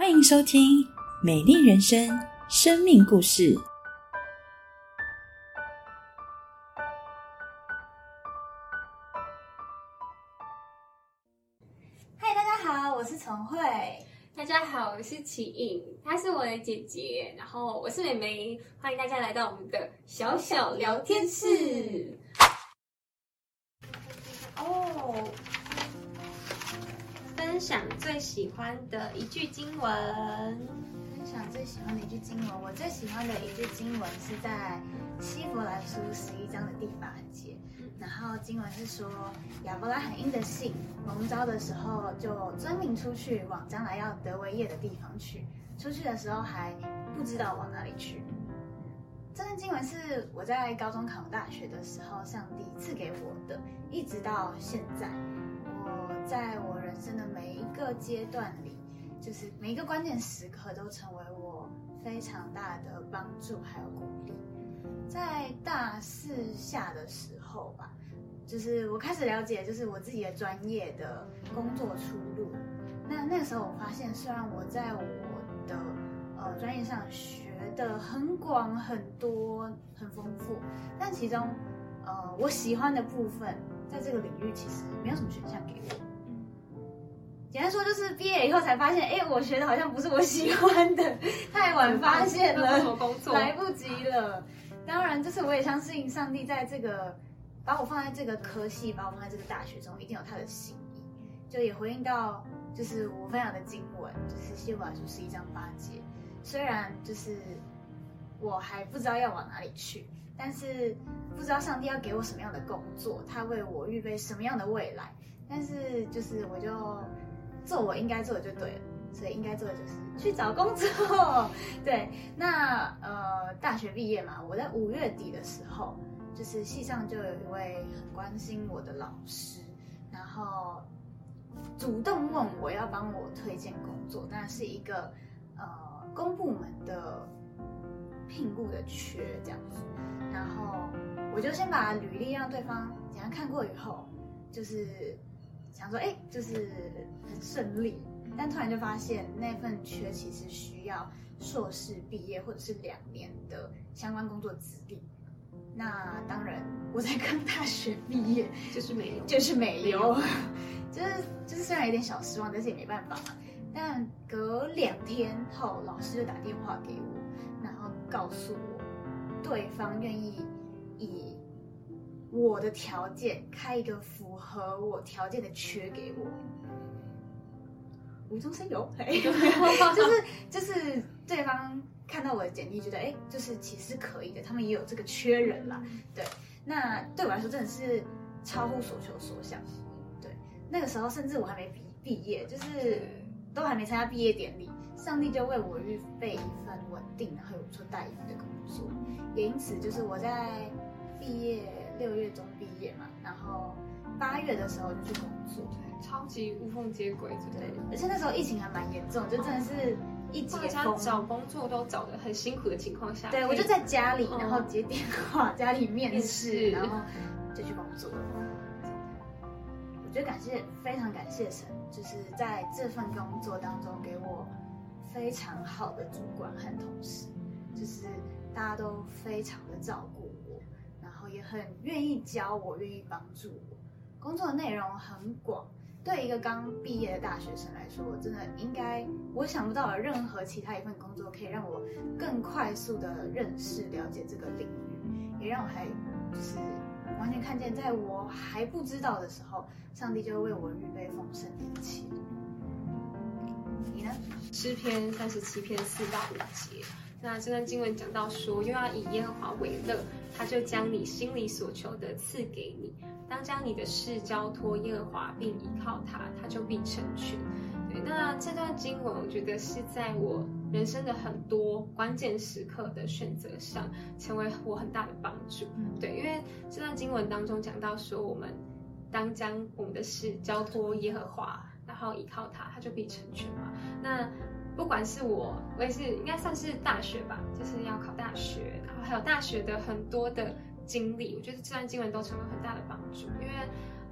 欢迎收听《美丽人生》生命故事。嗨，大家好，我是陈慧。大家好，我是启颖，她是我的姐姐，然后我是美眉，欢迎大家来到我们的小小聊天室。喜欢的一句经文。分享最喜欢的一句经文，我最喜欢的一句经文是在希伯来书十一章的第八节。然后经文是说，亚伯拉罕因的信蒙召的时候，就遵命出去，往将来要得为业的地方去。出去的时候还不知道往哪里去。这段经文是我在高中考大学的时候，上帝赐给我的，一直到现在，在我人生的每一个阶段里，就是每一个关键时刻，都成为我非常大的帮助还有鼓励。在大四下的时候吧，就是我开始了解，就是我自己的专业的工作出路。那那个时候我发现，虽然我在我的呃专业上学的很广、很多、很丰富，但其中呃我喜欢的部分，在这个领域其实没有什么选项给我。简单说，就是毕业以后才发现，哎，我学的好像不是我喜欢的，太晚发现了，工作来不及了。当然，就是我也相信上帝在这个把我放在这个科系，把我放在这个大学中，一定有他的心意。就也回应到，就是我分享的经文，就是希伯来书十一章八节。虽然就是我还不知道要往哪里去，但是不知道上帝要给我什么样的工作，他为我预备什么样的未来。但是就是我就做我应该做的就对了。所以应该做的就是去找工作。对，那呃，大学毕业嘛，我在五月底的时候，就是系上就有一位很关心我的老师，然后主动问我要帮我推荐工作，那是一个呃公部门的聘雇的缺这样子，然后我就先把履历让对方简单看过以后，就是想说，哎，就是很顺利。但突然就发现那份缺其实需要硕士毕业或者是两年的相关工作资历。那当然我才刚大学毕业，就是没有，就是没有，就是就是虽然有点小失望，但是也没办法。但隔两天后，老师就打电话给我，然后告诉我，对方愿意以我的条件开一个符合我条件的缺给我。无中生有，就是就是对方看到我的简历，觉得哎，就是其实可以的，他们也有这个缺人啦。对，那对我来说真的是超乎所求所想。对，那个时候甚至我还没毕毕业，就是都还没参加毕业典礼，上帝就为我预备一份稳定然后有不错待遇的工作，也因此就是我在毕业六月中毕业嘛，然后八月的时候就去工作。超级无缝接轨，对，而且那时候疫情还蛮严重，就真的是一解封，找工作都找的很辛苦的情况下，对我就在家里，然后接电话，家里面试，然后就去工作。我觉得感谢，非常感谢神，就是在这份工作当中给我非常好的主管和同事，就是大家都非常的照顾也很愿意教我，愿意帮助我。工作的内容很广。对一个刚毕业的大学生来说，我真的应该，我想不到有任何其他一份工作可以让我更快速的认识、了解这个领域，也让我还就是完全看见，在我还不知道的时候，上帝就为我预备丰盛的一切。你呢？诗篇三十七篇四到五节，那这段经文讲到说，又要以耶和华为乐，他就将你心里所求的赐给你。当将你的事交托耶和华，并依靠他，他就必成全。对，那这段经文，我觉得是在我人生的很多关键时刻的选择上，成为我很大的帮助。对，因为这段经文当中讲到说，我们当将我们的事交托耶和华，然后依靠他，他就必成全嘛。那不管是我，我也是应该算是大学吧，就是要考大学，然后还有大学的很多的。经历，我觉得这段经文都成为很大的帮助，因为，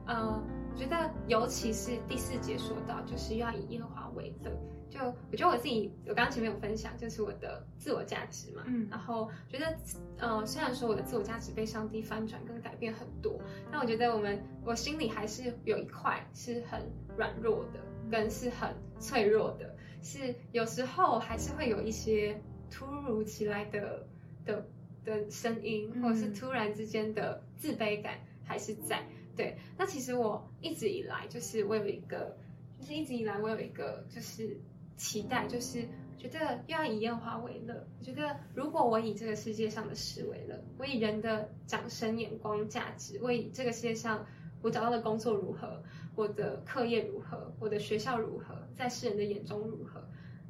呃，我觉得尤其是第四节说到，就是要以耶和华为乐。就我觉得我自己，我刚刚前面有分享，就是我的自我价值嘛，嗯然后觉得，呃，虽然说我的自我价值被上帝翻转跟改变很多，但我觉得我们我心里还是有一块是很软弱的，跟是很脆弱的，是有时候还是会有一些突如其来的的的声音，或者是嗯突然之间的自卑感还是在。对，那其实我一直以来就是我有一个，就是一直以来我有一个就是期待，就是觉得又要以烟花为乐。我觉得如果我以这个世界上的事为乐，我以人的掌声、眼光、价值，我以这个世界上我找到的工作如何，我的课业如何，我的学校如何，在世人的眼中如何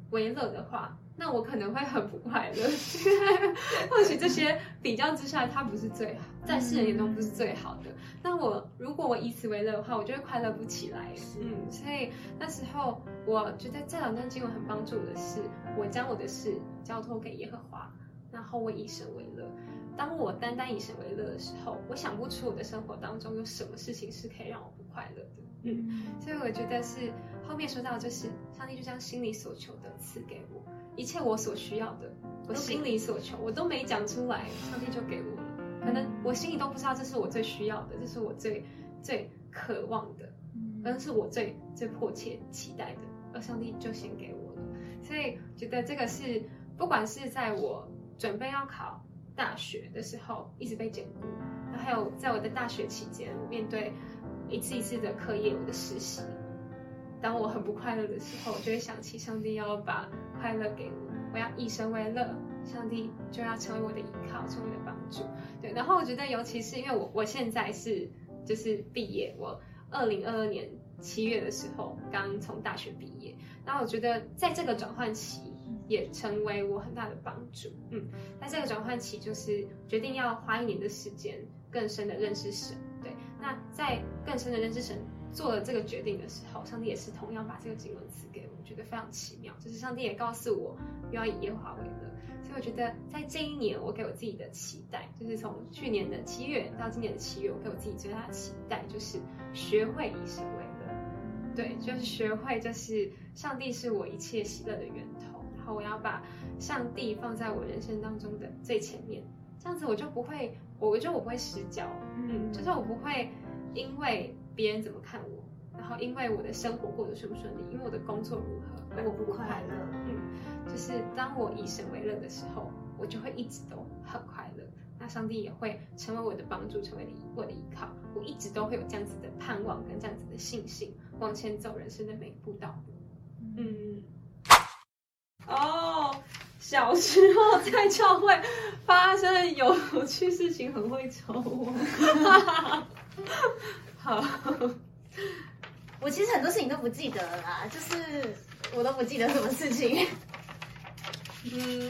为乐的话，那我可能会很不快乐。或许这些比较之下，它不是最好，在世人眼中不是最好的。那我如果我以此为乐的话，我就会快乐不起来。嗯，所以那时候我觉得这两段经文很帮助我的是，我将我的事交托给耶和华，然后我以神为乐。当我单单以神为乐的时候，我想不出我的生活当中有什么事情是可以让我不快乐的。嗯，所以我觉得是后面说到，就是上帝就将心里所求的赐给我，一切我所需要的，我心里所求，我都没讲出来，上帝就给我了。可能我心里都不知道这是我最需要的，这是我最最渴望的，可能是我最最迫切期待的，而上帝就先给我了。所以觉得这个是，不管是在我准备要考大学的时候，一直被兼顾，然后还有在我的大学期间，面对一次一次的课业，我的实习，当我很不快乐的时候，我就会想起上帝要把快乐给我，我要以神为乐，上帝就要成为我的依靠，成为我的帮助。对，然后我觉得，尤其是因为我我现在是就是毕业，我二零二二年七月的时候刚从大学毕业，然后我觉得在这个转换期也成为我很大的帮助。嗯，那这个转换期，就是决定要花一年的时间，更深的认识神。那在更深的认识神做了这个决定的时候，上帝也是同样把这个经文赐给我，我觉得非常奇妙。就是上帝也告诉我不，要以耶和华为乐。所以我觉得，在这一年，我给我自己的期待，就是从去年的七月到今年的七月，我给我自己最大的期待就是学会以神为乐。对，就是学会，就是上帝是我一切喜乐的源头，然后我要把上帝放在我人生当中的最前面，这样子我就不会，我觉得我不会失焦，嗯，就是我不会因为别人怎么看我，然后因为我的生活过得顺不顺利，因为我的工作如何而我不快乐，嗯，就是当我以神为乐的时候，我就会一直都很快乐。那上帝也会成为我的帮助，成为我的依靠。我一直都会有这样子的盼望跟这样子的信心，往前走人生的每一步道路。嗯，哦，小时候在教会发生的有趣事情，很会抽我。好，我其实很多事情都不记得了啦，就是我都不记得什么事情。嗯，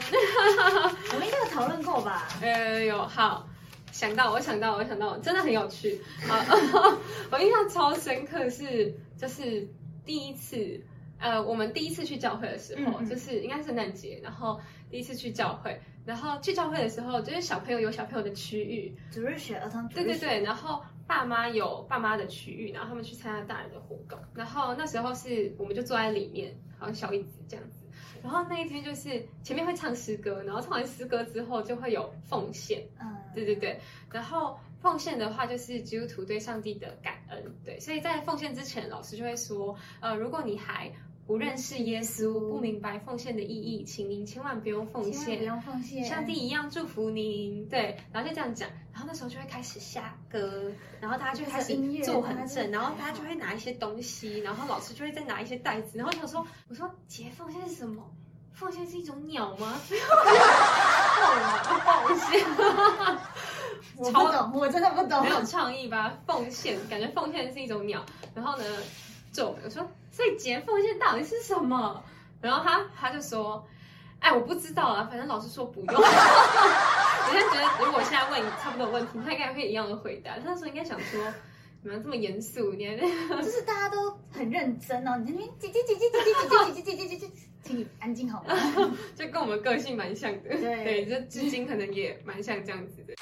我们应该有讨论过吧？呃，有好。想到，我想到，我想到，真的很有趣啊！我印象超深刻是，就是第一次，呃，我们第一次去教会的时候，嗯嗯。就是应该是圣诞节，然后第一次去教会，然后去教会的时候，就是小朋友有小朋友的区域，主日学、儿童对对对，然后爸妈有爸妈的区域，然后他们去参加大人的活动，然后那时候是我们就坐在里面，好像小椅子这样子。然后那一天就是前面会唱诗歌，然后唱完诗歌之后就会有奉献，嗯，对对对，然后奉献的话就是基督徒对上帝的感恩，对，所以在奉献之前，老师就会说，呃，如果你还不认识耶稣，不明白奉献的意义，请您千万不用奉献不，用奉献，上帝一样祝福您，对，然后就这样讲，然后那时候就会开始下歌，然后大家就开始音乐坐很正，然后大家就会拿一些东西，然后老师就会再拿一些袋子，然后我想说，我说姐，奉献是什么？奉献是一种鸟吗？奉献，我不懂，我真的不懂没。有创意吧？奉献，感觉奉献是一种鸟。然后呢，就我说，所以姐奉献到底是什么？然后他他就说，哎，我不知道啊，反正老师说不用。我现在觉得，如果现在问差不多的问题，他应该会一样的回答。他那时候应该想说，你们这么严肃，你还 就是大家都很认真哦，你在那边姐姐姐姐姐姐姐姐姐姐姐姐姐，请你安静好吗？就跟我们个性蛮像的。对对，就至今可能也蛮像这样子的。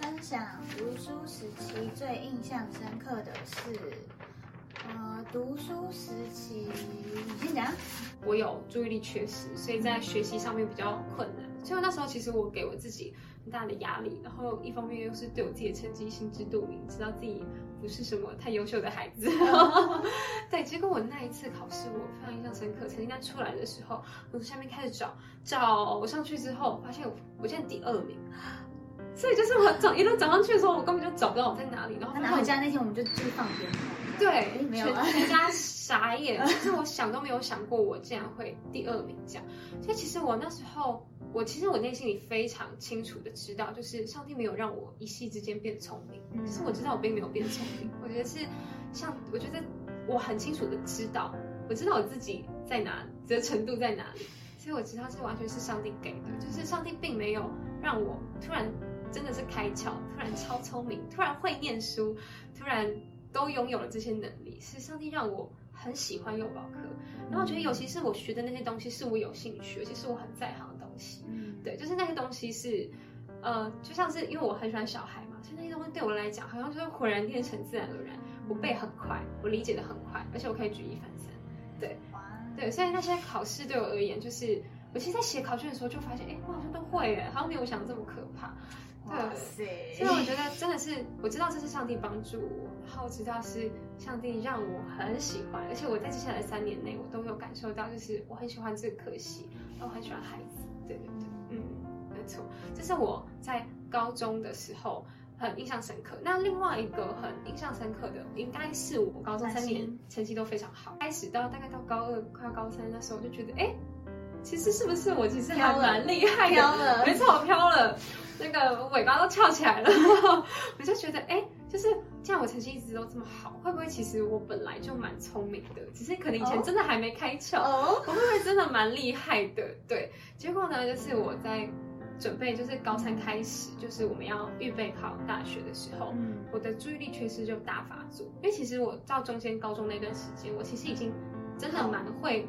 分享读书时期最印象深刻的是，呃，读书时期，你先讲。我有注意力缺失，所以在学习上面比较困难。所以那时候其实我给我自己很大的压力，然后一方面又是对我自己的成绩心知肚明，知道自己不是什么太优秀的孩子。对，结果我那一次考试我非常印象深刻，成绩单出来的时候，我从下面开始找找，我上去之后发现我我现在第二名。所以就是我找一路找上去的时候，我根本就找不到我在哪里。然后他拿回家那天，我们就就放鞭炮。对，没有全家傻眼。其实我想都没有想过，我竟然会第二名这样。所以其实我那时候，我其实我内心里非常清楚的知道，就是上帝没有让我一夕之间变聪明。可是我知道我并没有变聪明。我觉得是像，我觉得我很清楚的知道，我知道我自己在哪，的程度在哪里。所以我知道这完全是上帝给的，就是上帝并没有让我突然。真的是开窍，突然超聪明，突然会念书，突然都拥有了这些能力，是上帝让我很喜欢幼保课。然后我觉得，尤其是我学的那些东西，是我有兴趣，而且是我很在行的东西。嗯，对，就是那些东西是，呃，就像是因为我很喜欢小孩嘛，所以那些东西对我来讲，好像就是浑然变成自然而然。我背很快，我理解的很快，而且我可以举一反三。对，对，所以那些考试对我而言，就是我其实，在写考卷的时候就发现，哎，我好像都会，哎，好像没有想的这么可怕。对，所以我觉得真的是，我知道这是上帝帮助我，然后知道是上帝让我很喜欢，而且我在接下来三年内，我都有感受到，就是我很喜欢这个科系，然后很喜欢孩子。对对对，嗯，没错，这是我在高中的时候很印象深刻。那另外一个很印象深刻的，应该是我高中三年成绩都非常好，开始到大概到高二快要高三那时候，就觉得哎。其实是不是我其实还蛮厉害的？没错，我飘了，那个尾巴都翘起来了。我就觉得，哎，就是这样，我成绩一直都这么好，会不会其实我本来就蛮聪明的？只是可能以前真的还没开窍，我会不会真的蛮厉害的？对，结果呢，就是我在准备，就是高三开始，就是我们要预备考大学的时候，我的注意力缺失就大发作。因为其实我到中间高中那段时间，我其实已经真的蛮会。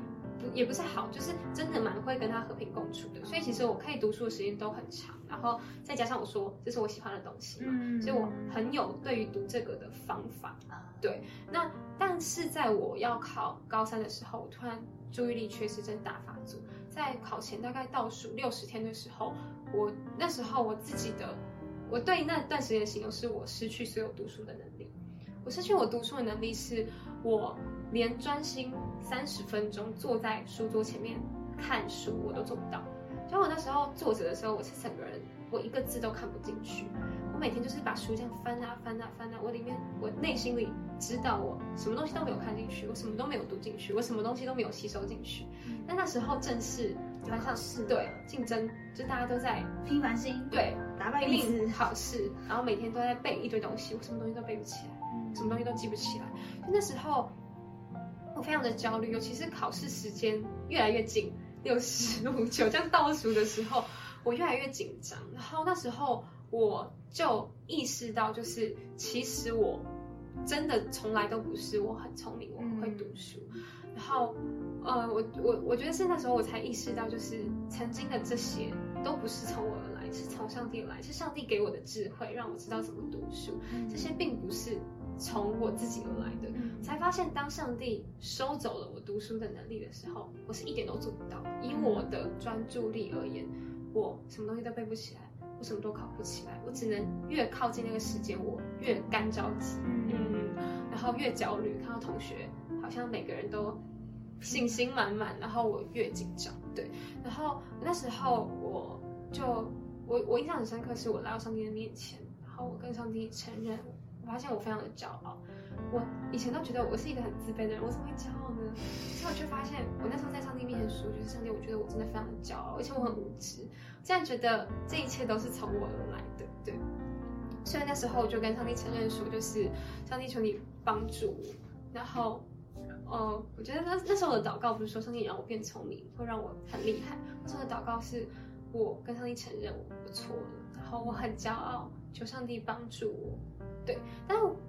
也不是好，就是真的蛮会跟他和平共处的，所以其实我可以读书的时间都很长，然后再加上我说这是我喜欢的东西嘛，所以我很有对于读这个的方法。对，那但是在我要考高三的时候，我突然注意力缺失症大发作，在考前大概倒数六十天的时候，我那时候我自己的我对那段时间的形容是我失去所有读书的能力，我失去我读书的能力是我。连专心三十分钟坐在书桌前面看书我都做不到。就我那时候坐着的时候，我是整个人，我一个字都看不进去。我每天就是把书这样翻啊翻啊翻啊，我里面我内心里知道我什么东西都没有看进去，我什么都没有读进去，我什么东西都没有吸收进去。但那时候正是班上是对竞争，就大家都在拼繁星，对打败一次考试，然后每天都在背一堆东西，我什么东西都背不起来，什么东西都记不起来。就那时候。我非常的焦虑，尤其是考试时间越来越近，六十五九这样倒数的时候，我越来越紧张。然后那时候我就意识到，就是其实我真的从来都不是我很聪明，我很会读书。然后，呃，我我我觉得是那时候我才意识到，就是曾经的这些都不是从我而来，是从上帝而来，是上帝给我的智慧，让我知道怎么读书。这些并不是。从我自己而来的，才发现当上帝收走了我读书的能力的时候，我是一点都做不到。以我的专注力而言，我什么东西都背不起来，我什么都考不起来。我只能越靠近那个时间，我越干着急，嗯，然后越焦虑。看到同学好像每个人都信心满满，然后我越紧张。对，然后那时候我就我我印象很深刻，是我来到上帝的面前，然后我跟上帝承认。我发现我非常的骄傲，我以前都觉得我是一个很自卑的人，我怎么会骄傲呢？所以我却发现，我那时候在上帝面前说，就是上帝，我觉得我真的非常的骄傲，而且我很无知，这样觉得这一切都是从我而来的，对。所以那时候我就跟上帝承认说，就是上帝求你帮助我。然后，呃，我觉得那那时候的祷告不是说上帝让我变聪明，会让我很厉害，那时候的祷告是我跟上帝承认我错了，然后我很骄傲，求上帝帮助我。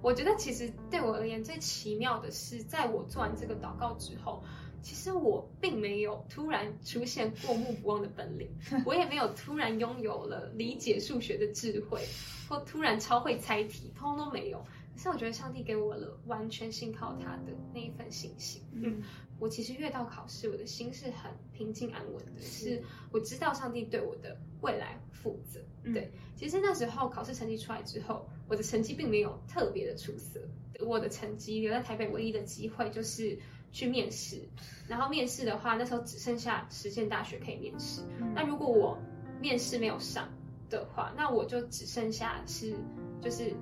我觉得其实对我而言最奇妙的是，在我做完这个祷告之后，其实我并没有突然出现过目不忘的本领，我也没有突然拥有了理解数学的智慧，或突然超会猜题，通通都没有。可是我觉得上帝给我了完全信靠他的那一份信心。嗯，我其实越到考试，我的心是很平静安稳的，是我知道上帝对我的未来负责。对，其实那时候考试成绩出来之后，我的成绩并没有特别的出色。我的成绩留在台北唯一的机会就是去面试，然后面试的话，那时候只剩下实践大学可以面试。那如果我面试没有上的话，那我就只剩下是就是。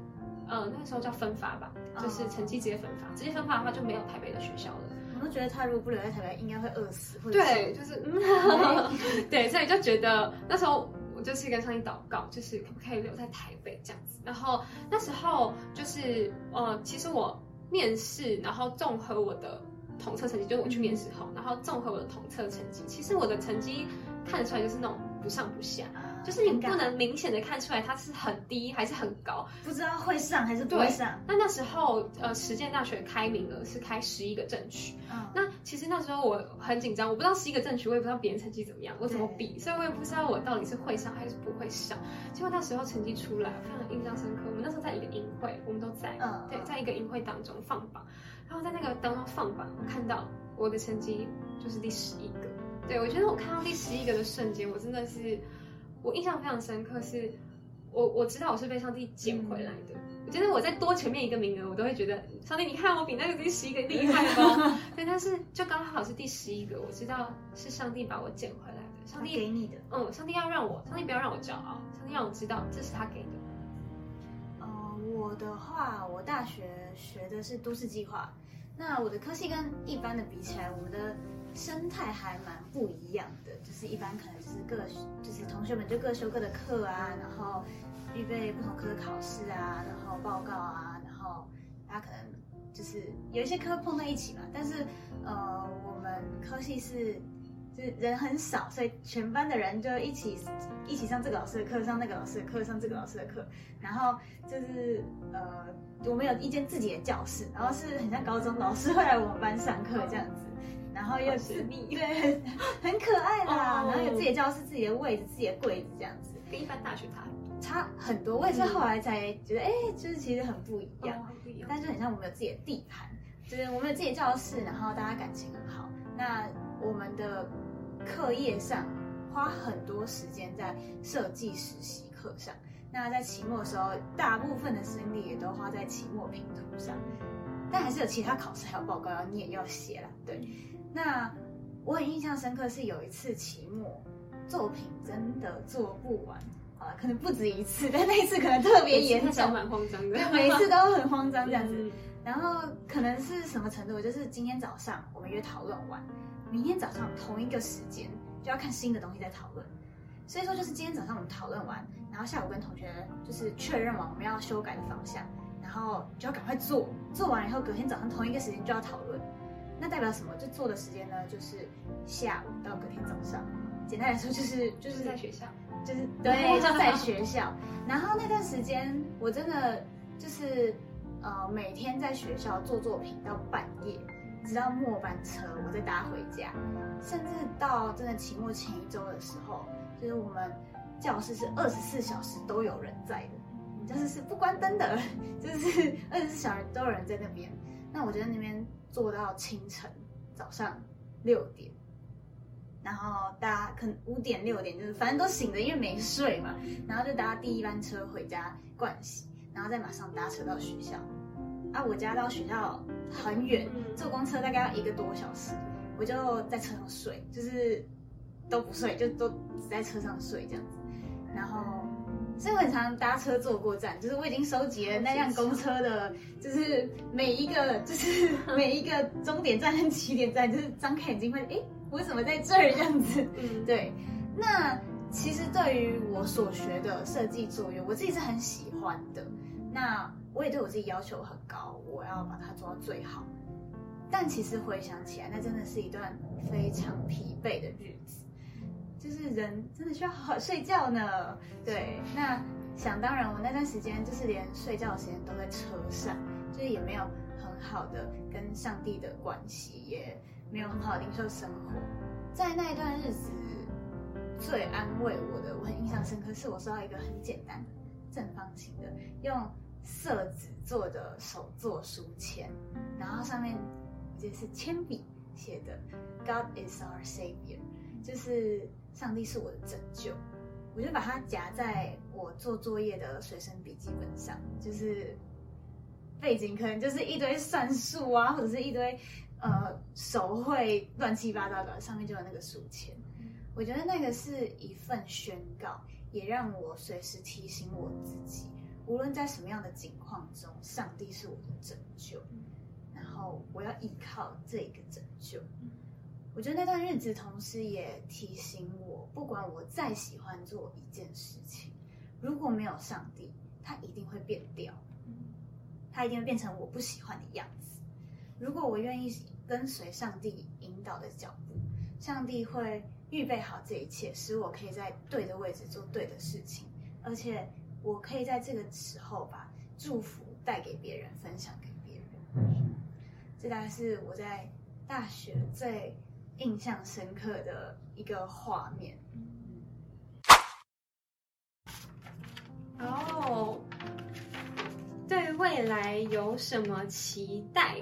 呃，那个时候叫分发吧，就是成绩直接分发，直接分发的话就没有台北的学校了。我都觉得他如果不留在台北，应该会饿死。对，就是，对，所以就觉得那时候我就是跟上帝祷告，就是可不可以留在台北这样子。然后那时候就是，呃，其实我面试，然后综合我的统测成绩，就是我去面试后，然后综合我的统测成绩，其实我的成绩看得出来就是那种不上不下。就是你不能明显的看出来它是很低还是很高，不知道会上还是不会上。那那时候呃，实践大学开名额是开十一个正区，嗯，那其实那时候我很紧张，我不知道十一个正区，我也不知道别人成绩怎么样，我怎么比，所以我也不知道我到底是会上还是不会上。结果那时候成绩出来，非常印象深刻。我们那时候在一个营会，我们都在，嗯，对，在一个营会当中放榜，然后在那个当中放榜，我看到我的成绩就是第十一个。对我觉得我看到第十一个的瞬间，我真的是。我印象非常深刻，是我我知道我是被上帝捡回来的。我觉得我再多前面一个名额，我都会觉得上帝，你看我比那个第十一个厉害吗？对，但是就刚好是第十一个，我知道是上帝把我捡回来的。上帝给你的，嗯，上帝要让我，上帝不要让我骄傲，上帝让我知道这是他给的。呃，我的话，我大学学的是都市计划，那我的科系跟一般的比起来，我们的。生态还蛮不一样的，就是一般可能就是各就是同学们就各修各的课啊，然后预备不同科的考试啊，然后报告啊，然后大家可能就是有一些科碰在一起嘛。但是呃，我们科系是就是人很少，所以全班的人就一起一起上这个老师的课，上那个老师的课，上这个老师的课，然后就是呃，我们有一间自己的教室，然后是很像高中老师会来我们班上课这样子。然后又是对，很可爱啦。然后有自己的教室、自己的位置、自己的柜子这样子，跟一般大学差差很多。我也是后来才觉得，哎，就是其实很不一样，但是很像我们有自己的地盘，就是我们有自己的教室，然后大家感情很好。那我们的课业上花很多时间在设计实习课上，那在期末的时候，大部分的心力也都花在期末拼图上，但还是有其他考试还有报告要念要写了，对。那我很印象深刻是有一次期末作品真的做不完啊，可能不止一次，但那一次可能特别严重，蛮慌张的，对，每次都很慌张这样子。然后可能是什么程度，就是今天早上我们约讨论完，明天早上同一个时间就要看新的东西在讨论，所以说就是今天早上我们讨论完，然后下午跟同学就是确认完我们要修改的方向，然后就要赶快做，做完以后隔天早上同一个时间就要讨论。那代表什么？就做的时间呢，就是下午到隔天早上。简单来说，就是就是在学校，就是对，就在学校。然后那段时间，我真的就是呃，每天在学校做作品到半夜，直到末班车我再搭回家，甚至到真的期末前一周的时候，就是我们教室是二十四小时都有人在的，就是是不关灯的，就是 二十四小时都有人在那边。那我觉得那边。做到清晨早上六点，然后大家可能五点六点就是反正都醒着，因为没睡嘛，然后就搭第一班车回家盥洗，然后再马上搭车到学校。啊，我家到学校很远，坐公车大概要一个多小时，我就在车上睡，就是都不睡，就都只在车上睡这样子，然后。所以我很常搭车坐过站，就是我已经收集了那辆公车的，就是每一个，就是 每一个终点站跟起点站，就是张开眼睛会，哎，我怎么在这儿这样子？嗯，对。那其实对于我所学的设计作业，我自己是很喜欢的。那我也对我自己要求很高，我要把它做到最好。但其实回想起来，那真的是一段非常疲惫的日子。就是人真的需要好好睡觉呢。对，那想当然，我那段时间就是连睡觉的时间都在车上，就是也没有很好的跟上帝的关系，也没有很好的灵修生活。在那一段日子，最安慰我的，我很印象深刻，是我收到一个很简单的、正方形的用色纸做的手作书签，然后上面我记得是铅笔写的 “God is our savior”，就是上帝是我的拯救。我就把它夹在我做作业的随身笔记本上，就是背景可能就是一堆算术啊，或者是一堆呃手绘乱七八糟的，上面就有那个书签。我觉得那个是一份宣告，也让我随时提醒我自己，无论在什么样的境况中，上帝是我的拯救，然后我要依靠这个拯救。我觉得那段日子，同时也提醒我，不管我再喜欢做一件事情，如果没有上帝，它一定会变掉，它一定会变成我不喜欢的样子。如果我愿意跟随上帝引导的脚步，上帝会预备好这一切，使我可以在对的位置做对的事情，而且我可以在这个时候把祝福带给别人，分享给别人。这大概是我在大学最。印象深刻的一个画面。然后，对未来有什么期待？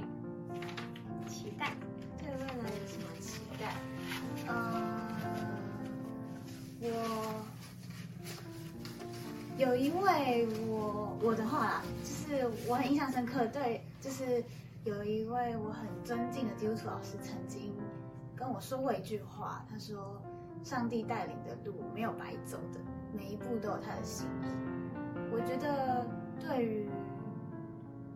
期待对未来有什么期待？嗯，我有一位我我的话，就是我很印象深刻。对，就是有一位我很尊敬的基督徒老师曾经。跟我说过一句话，他说：“上帝带领的路没有白走的，每一步都有他的心意。”我觉得对于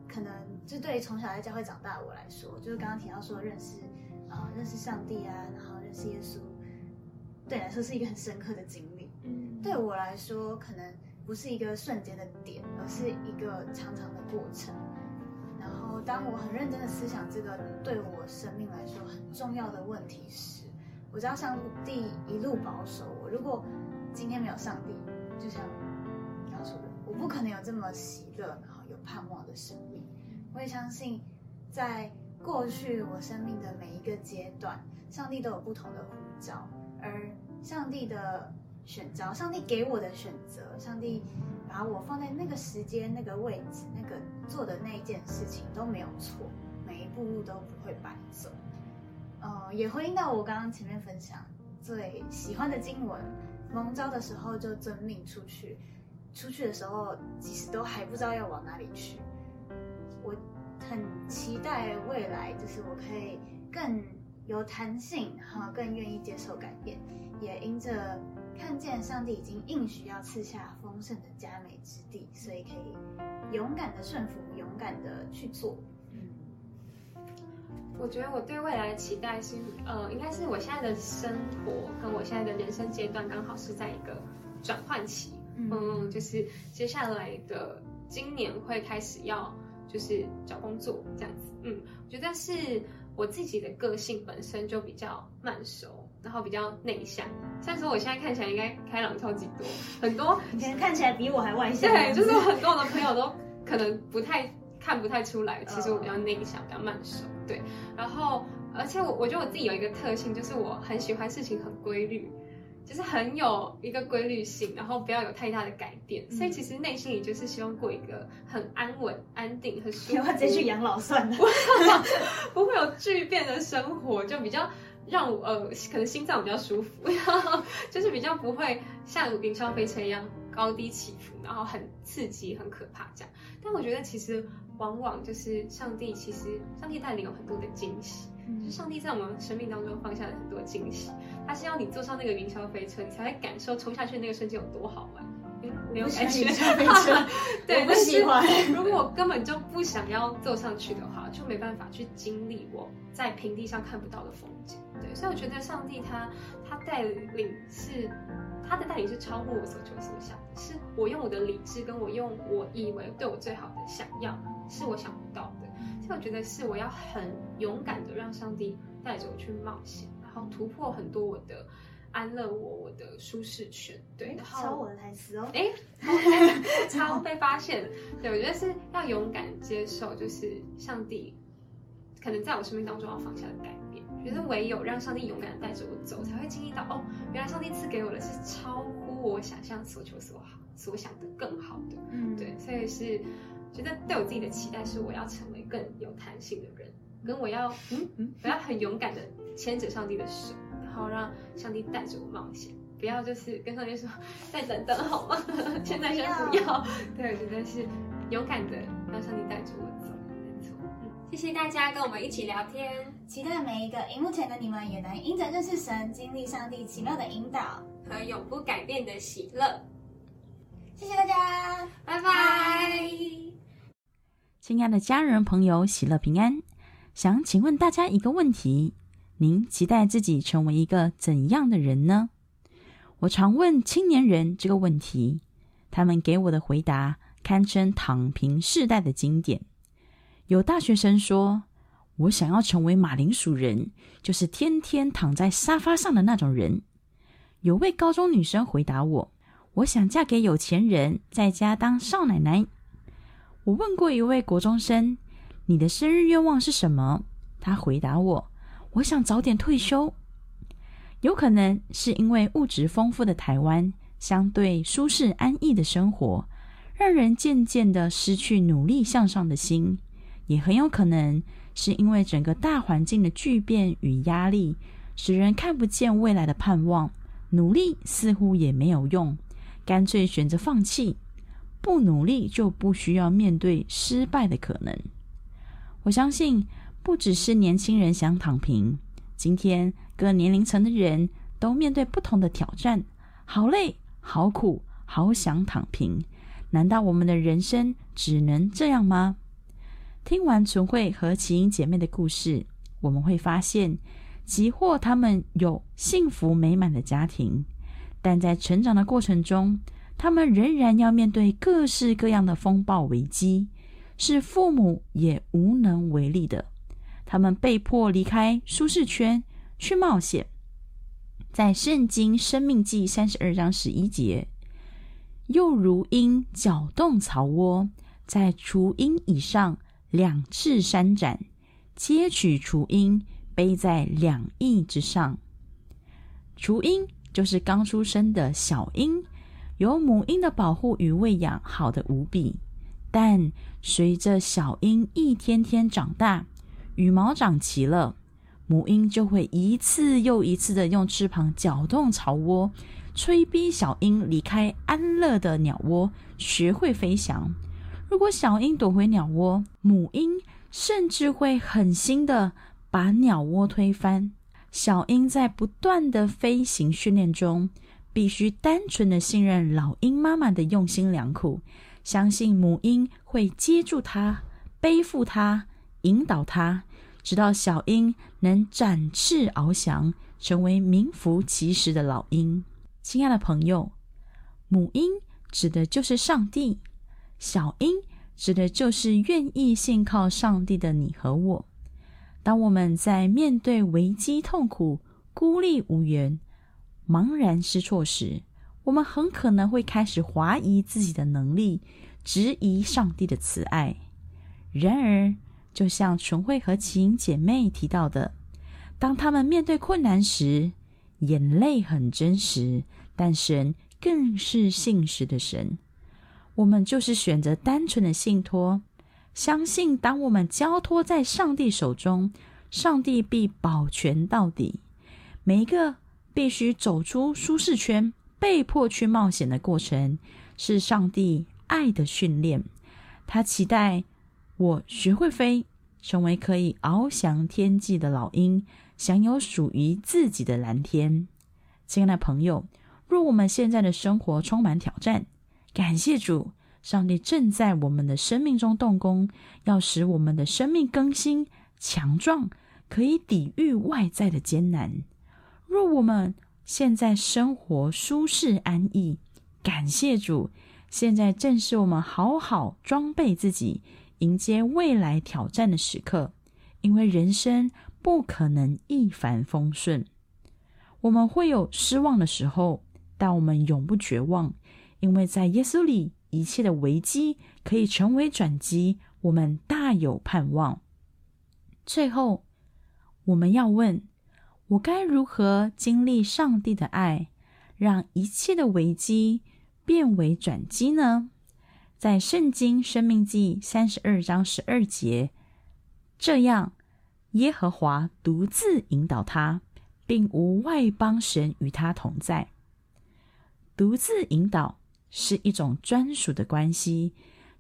可能就对于从小在教会长大的我来说，就是刚刚提到说认识啊认识上帝啊，然后认识耶稣，对来说是一个很深刻的经历。嗯，对我来说可能不是一个瞬间的点，而是一个长长的过程。然后当我很认真的思想这个对我生命来说很重要的问题时，我知道上帝一路保守我。如果今天没有上帝，就像刚刚说的，我不可能有这么喜乐，然后有盼望的生命。我也相信，在过去我生命的每一个阶段，上帝都有不同的呼召，而上帝的选召，上帝给我的选择，上帝。把我放在那个时间、那个位置、那个做的那一件事情都没有错，每一步路都不会白走。呃，也回应到我刚刚前面分享最喜欢的经文：蒙召的时候就遵命出去，出去的时候其实都还不知道要往哪里去。我很期待未来，就是我可以更有弹性，然后更愿意接受改变，也因着。看见上帝已经应许要赐下丰盛的佳美之地，所以可以勇敢的顺服，勇敢的去做。嗯，我觉得我对未来的期待是，呃，应该是我现在的生活跟我现在的人生阶段刚好是在一个转换期。嗯，就是接下来的今年会开始要就是找工作这样子。嗯，我觉得是我自己的个性本身就比较慢熟。然后比较内向，虽然说我现在看起来应该开朗超级多，很多以前看起来比我还外向。对，就是很多的朋友都可能不太看不太出来，其实我比较内向，比较慢熟。对，然后而且我我觉得我自己有一个特性，就是我很喜欢事情很规律，就是很有一个规律性，然后不要有太大的改变。所以其实内心里就是希望过一个很安稳、安定和舒服。直接去养老算了，不会有巨变的生活，就比较。让我呃，可能心脏比较舒服，就是比较不会像云霄飞车一样高低起伏，然后很刺激、很可怕这样。但我觉得其实往往就是上帝，其实上帝带领有很多的惊喜，就上帝在我们生命当中放下了很多惊喜。他是要你坐上那个云霄飞车，你才会感受冲下去那个瞬间有多好玩。没有感觉，对，不喜欢。如果根本就不想要坐上去的话，就没办法去经历我在平地上看不到的风景。对，所以我觉得上帝他他带领是他的代理是超乎我所求所想的，是我用我的理智跟我用我以为对我最好的想要，是我想不到的。所以我觉得是我要很勇敢的让上帝带着我去冒险，然后突破很多我的安乐我我的舒适圈。对，然后抄我的台词哦。哎，超被发现。对，我觉得是要勇敢接受，就是上帝可能在我生命当中要放下的改变。觉得唯有让上帝勇敢的带着我走，才会经历到哦，原来上帝赐给我的是超乎我想象、所求、所好、所想的更好的。嗯，对，所以是觉得对我自己的期待是，我要成为更有弹性的人，跟我要嗯嗯，我要很勇敢的牵着上帝的手，然后让上帝带着我冒险。不要就是跟上帝说再等等好吗？现在先不要。对，觉得是勇敢的让上帝带着我走，没错。嗯谢谢大家跟我们一起聊天，期待每一个荧幕前的你们也能因着认识神，经历上帝奇妙的引导和永不改变的喜乐。谢谢大家，拜拜。亲爱的家人朋友，喜乐平安。想请问大家一个问题：您期待自己成为一个怎样的人呢？我常问青年人这个问题，他们给我的回答堪称躺平世代的经典。有大学生说：“我想要成为马铃薯人，就是天天躺在沙发上的那种人。”有位高中女生回答我：“我想嫁给有钱人，在家当少奶奶。”我问过一位国中生：“你的生日愿望是什么？”他回答我：“我想早点退休。”有可能是因为物质丰富的台湾相对舒适安逸的生活，让人渐渐的失去努力向上的心；也很有可能是因为整个大环境的巨变与压力，使人看不见未来的盼望，努力似乎也没有用，干脆选择放弃。不努力就不需要面对失败的可能。我相信，不只是年轻人想躺平。今天各年龄层的人都面对不同的挑战，好累、好苦、好想躺平。难道我们的人生只能这样吗？听完纯慧和奇英姐妹的故事，我们会发现，即或他们有幸福美满的家庭，但在成长的过程中，他们仍然要面对各式各样的风暴危机，是父母也无能为力的。他们被迫离开舒适圈去冒险。在《圣经·生命记》三十二章十一节，又如鹰搅动巢窝，在雏鹰以上两翅扇展，接取雏鹰，背在两翼之上。雏鹰就是刚出生的小鹰，有母鹰的保护与喂养，好的无比。但随着小鹰一天天长大，羽毛长齐了，母鹰就会一次又一次的用翅膀搅动巢窝，催逼小鹰离开安乐的鸟窝，学会飞翔。如果小鹰躲回鸟窝，母鹰甚至会狠心的把鸟窝推翻。小鹰在不断的飞行训练中，必须单纯的信任老鹰妈妈的用心良苦，相信母鹰会接住它，背负它。引导它，直到小鹰能展翅翱翔，成为名副其实的老鹰。亲爱的朋友，母鹰指的就是上帝，小鹰指的就是愿意信靠上帝的你和我。当我们在面对危机、痛苦、孤立无援、茫然失措时，我们很可能会开始怀疑自己的能力，质疑上帝的慈爱。然而，就像纯慧和奇英姐妹提到的，当他们面对困难时，眼泪很真实，但神更是信实的神。我们就是选择单纯的信托，相信当我们交托在上帝手中，上帝必保全到底。每一个必须走出舒适圈、被迫去冒险的过程，是上帝爱的训练。他期待。我学会飞，成为可以翱翔天际的老鹰，享有属于自己的蓝天。亲爱的朋友，若我们现在的生活充满挑战，感谢主，上帝正在我们的生命中动工，要使我们的生命更新强壮，可以抵御外在的艰难。若我们现在生活舒适安逸，感谢主，现在正是我们好好装备自己。迎接未来挑战的时刻，因为人生不可能一帆风顺。我们会有失望的时候，但我们永不绝望，因为在耶稣里，一切的危机可以成为转机，我们大有盼望。最后，我们要问：我该如何经历上帝的爱，让一切的危机变为转机呢？在圣经《生命记》三十二章十二节，这样耶和华独自引导他。并无外邦神与他同在。独自引导是一种专属的关系，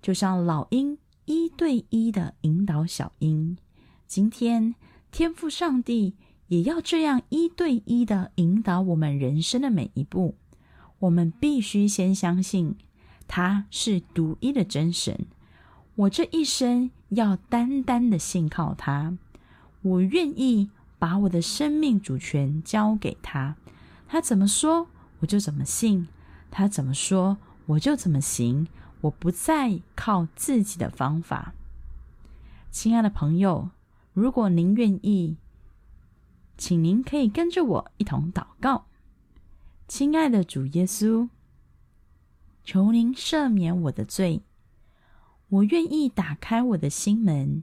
就像老鹰一对一的引导小鹰。今天，天赋上帝也要这样一对一的引导我们人生的每一步。我们必须先相信他是独一的真神。我这一生要单单的信靠他。我愿意。把我的生命主权交给他，他怎么说我就怎么信，他怎么说我就怎么行。我不再靠自己的方法。亲爱的朋友，如果您愿意，请您可以跟着我一同祷告。亲爱的主耶稣，求您赦免我的罪，我愿意打开我的心门，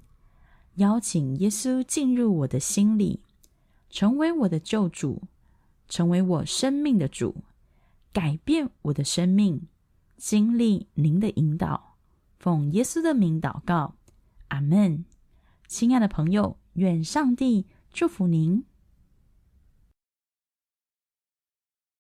邀请耶稣进入我的心里。成为我的救主，成为我生命的主，改变我的生命，经历您的引导，奉耶稣的名祷告，阿门。亲爱的朋友，愿上帝祝福您。